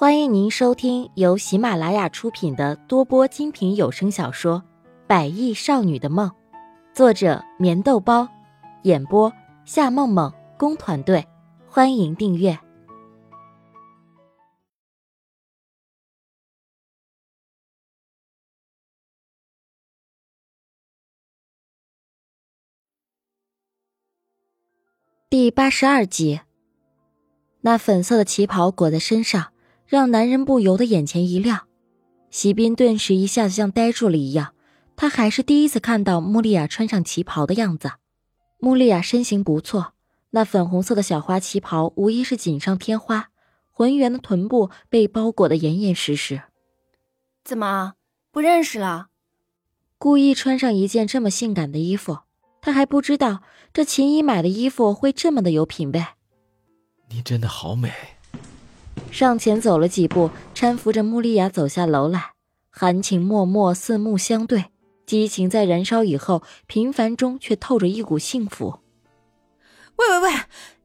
欢迎您收听由喜马拉雅出品的多播精品有声小说《百亿少女的梦》，作者：棉豆包，演播：夏梦梦工团队。欢迎订阅第八十二集。那粉色的旗袍裹在身上。让男人不由得眼前一亮，席斌顿时一下子像呆住了一样。他还是第一次看到穆丽亚穿上旗袍的样子。穆丽亚身形不错，那粉红色的小花旗袍无疑是锦上添花，浑圆的臀部被包裹得严严实实。怎么不认识了？故意穿上一件这么性感的衣服，他还不知道这秦姨买的衣服会这么的有品味。你真的好美。上前走了几步，搀扶着穆丽亚走下楼来，含情脉脉，四目相对，激情在燃烧以后，平凡中却透着一股幸福。喂喂喂，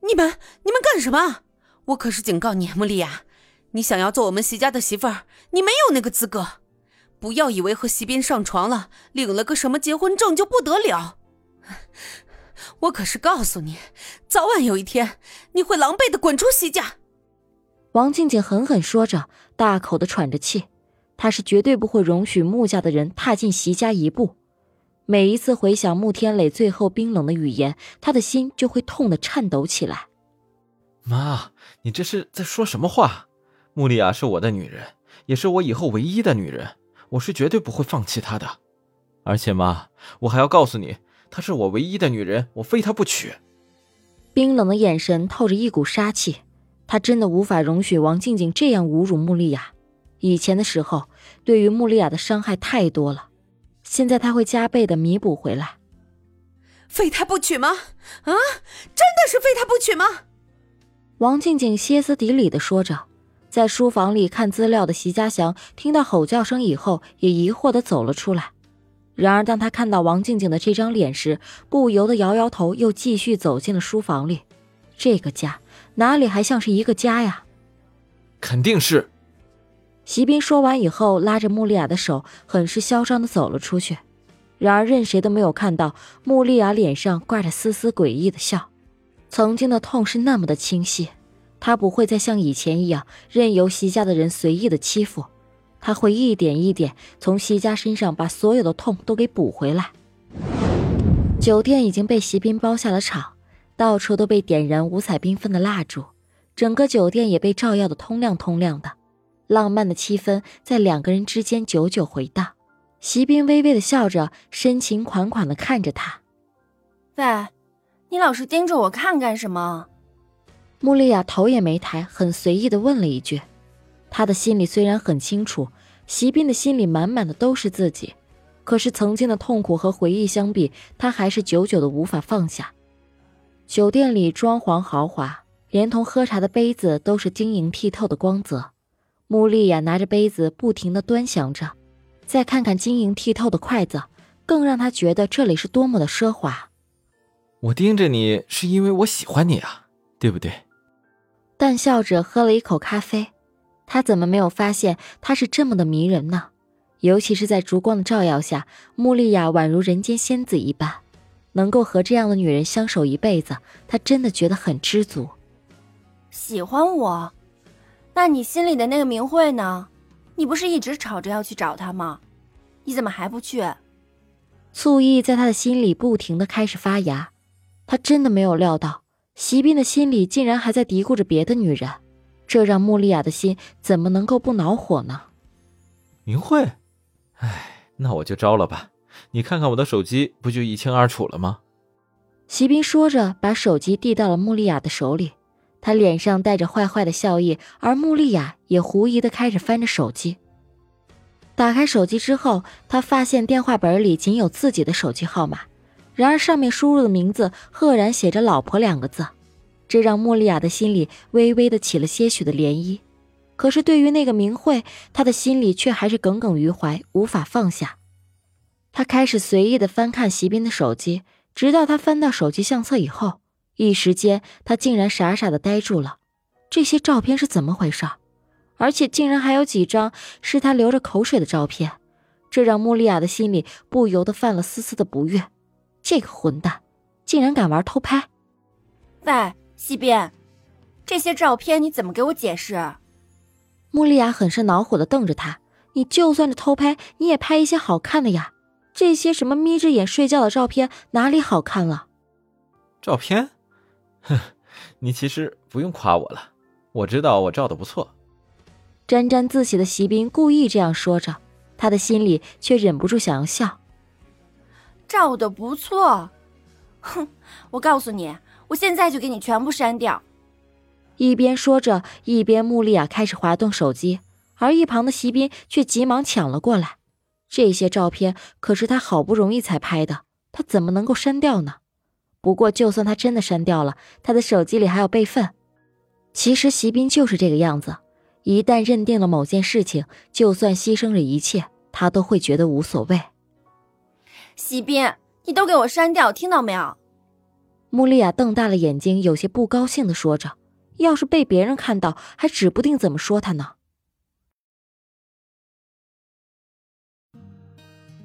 你们你们干什么？我可是警告你，穆丽亚，你想要做我们席家的媳妇儿，你没有那个资格。不要以为和席斌上床了，领了个什么结婚证就不得了。我可是告诉你，早晚有一天你会狼狈的滚出席家。王静静狠狠说着，大口的喘着气。她是绝对不会容许穆家的人踏进席家一步。每一次回想穆天磊最后冰冷的语言，她的心就会痛得颤抖起来。妈，你这是在说什么话？穆丽亚是我的女人，也是我以后唯一的女人，我是绝对不会放弃她的。而且妈，我还要告诉你，她是我唯一的女人，我非她不娶。冰冷的眼神透着一股杀气。他真的无法容许王静静这样侮辱穆丽亚。以前的时候，对于穆丽亚的伤害太多了，现在他会加倍的弥补回来。非他不娶吗？啊，真的是非他不娶吗？王静静歇斯底里的说着。在书房里看资料的席家祥听到吼叫声以后，也疑惑的走了出来。然而，当他看到王静静的这张脸时，不由得摇摇头，又继续走进了书房里。这个家。哪里还像是一个家呀？肯定是。席斌说完以后，拉着穆丽亚的手，很是嚣张的走了出去。然而，任谁都没有看到穆丽亚脸上挂着丝丝诡异的笑。曾经的痛是那么的清晰，她不会再像以前一样任由席家的人随意的欺负，她会一点一点从席家身上把所有的痛都给补回来。酒店已经被席斌包下了场。到处都被点燃五彩缤纷的蜡烛，整个酒店也被照耀的通亮通亮的，浪漫的气氛在两个人之间久久回荡。席斌微微的笑着，深情款款的看着他。喂，你老是盯着我看干什么？穆丽亚头也没抬，很随意的问了一句。她的心里虽然很清楚，席斌的心里满满的都是自己，可是曾经的痛苦和回忆相比，她还是久久的无法放下。酒店里装潢豪华，连同喝茶的杯子都是晶莹剔透的光泽。穆丽亚拿着杯子不停地端详着，再看看晶莹剔透的筷子，更让她觉得这里是多么的奢华。我盯着你是因为我喜欢你啊，对不对？淡笑着喝了一口咖啡，他怎么没有发现她是这么的迷人呢？尤其是在烛光的照耀下，穆丽亚宛如人间仙子一般。能够和这样的女人相守一辈子，他真的觉得很知足。喜欢我？那你心里的那个明慧呢？你不是一直吵着要去找他吗？你怎么还不去？醋意在他的心里不停的开始发芽。他真的没有料到，席斌的心里竟然还在嘀咕着别的女人，这让穆丽亚的心怎么能够不恼火呢？明慧，哎，那我就招了吧。你看看我的手机，不就一清二楚了吗？席斌说着，把手机递到了穆丽亚的手里，他脸上带着坏坏的笑意，而穆丽亚也狐疑的开始翻着手机。打开手机之后，他发现电话本里仅有自己的手机号码，然而上面输入的名字赫然写着“老婆”两个字，这让穆丽亚的心里微微的起了些许的涟漪。可是对于那个明慧，他的心里却还是耿耿于怀，无法放下。他开始随意的翻看席斌的手机，直到他翻到手机相册以后，一时间他竟然傻傻的呆住了。这些照片是怎么回事？而且竟然还有几张是他流着口水的照片，这让穆丽亚的心里不由得犯了丝丝的不悦。这个混蛋，竟然敢玩偷拍！喂，西边，这些照片你怎么给我解释？穆丽亚很是恼火的瞪着他：“你就算是偷拍，你也拍一些好看的呀！这些什么眯着眼睡觉的照片哪里好看了？”照片？哼，你其实不用夸我了，我知道我照的不错。沾沾自喜的席斌故意这样说着，他的心里却忍不住想要笑。照的不错，哼！我告诉你，我现在就给你全部删掉。一边说着，一边穆丽亚开始滑动手机，而一旁的席斌却急忙抢了过来。这些照片可是他好不容易才拍的，他怎么能够删掉呢？不过，就算他真的删掉了，他的手机里还有备份。其实，席斌就是这个样子。一旦认定了某件事情，就算牺牲了一切，他都会觉得无所谓。席斌，你都给我删掉，听到没有？穆丽亚瞪大了眼睛，有些不高兴的说着：“要是被别人看到，还指不定怎么说他呢。”